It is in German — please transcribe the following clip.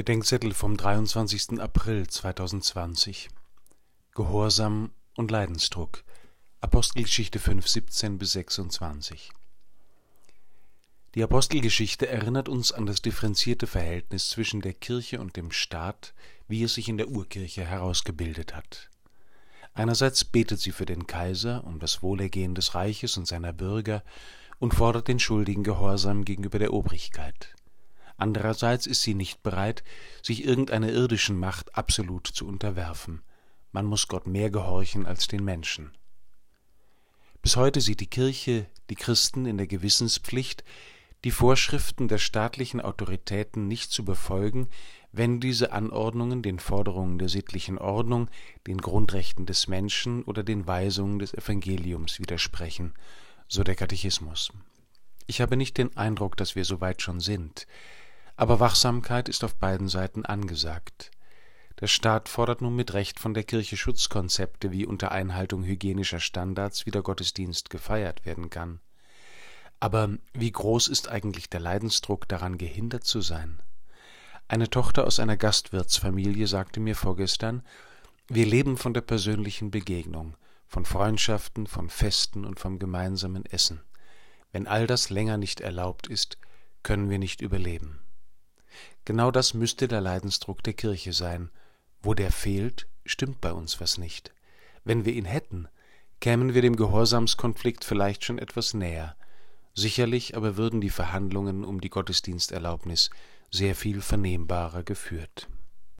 Bedenkzettel vom 23. April 2020 Gehorsam und Leidensdruck Apostelgeschichte 5, 17 bis 26 Die Apostelgeschichte erinnert uns an das differenzierte Verhältnis zwischen der Kirche und dem Staat, wie es sich in der Urkirche herausgebildet hat. Einerseits betet sie für den Kaiser um das Wohlergehen des Reiches und seiner Bürger und fordert den Schuldigen Gehorsam gegenüber der Obrigkeit. Andererseits ist sie nicht bereit, sich irgendeiner irdischen Macht absolut zu unterwerfen. Man muss Gott mehr gehorchen als den Menschen. Bis heute sieht die Kirche die Christen in der Gewissenspflicht, die Vorschriften der staatlichen Autoritäten nicht zu befolgen, wenn diese Anordnungen den Forderungen der sittlichen Ordnung, den Grundrechten des Menschen oder den Weisungen des Evangeliums widersprechen, so der Katechismus. Ich habe nicht den Eindruck, dass wir so weit schon sind. Aber Wachsamkeit ist auf beiden Seiten angesagt. Der Staat fordert nun mit Recht von der Kirche Schutzkonzepte, wie unter Einhaltung hygienischer Standards wieder Gottesdienst gefeiert werden kann. Aber wie groß ist eigentlich der Leidensdruck daran, gehindert zu sein? Eine Tochter aus einer Gastwirtsfamilie sagte mir vorgestern, wir leben von der persönlichen Begegnung, von Freundschaften, von Festen und vom gemeinsamen Essen. Wenn all das länger nicht erlaubt ist, können wir nicht überleben. Genau das müsste der Leidensdruck der Kirche sein. Wo der fehlt, stimmt bei uns was nicht. Wenn wir ihn hätten, kämen wir dem Gehorsamskonflikt vielleicht schon etwas näher. Sicherlich aber würden die Verhandlungen um die Gottesdiensterlaubnis sehr viel vernehmbarer geführt.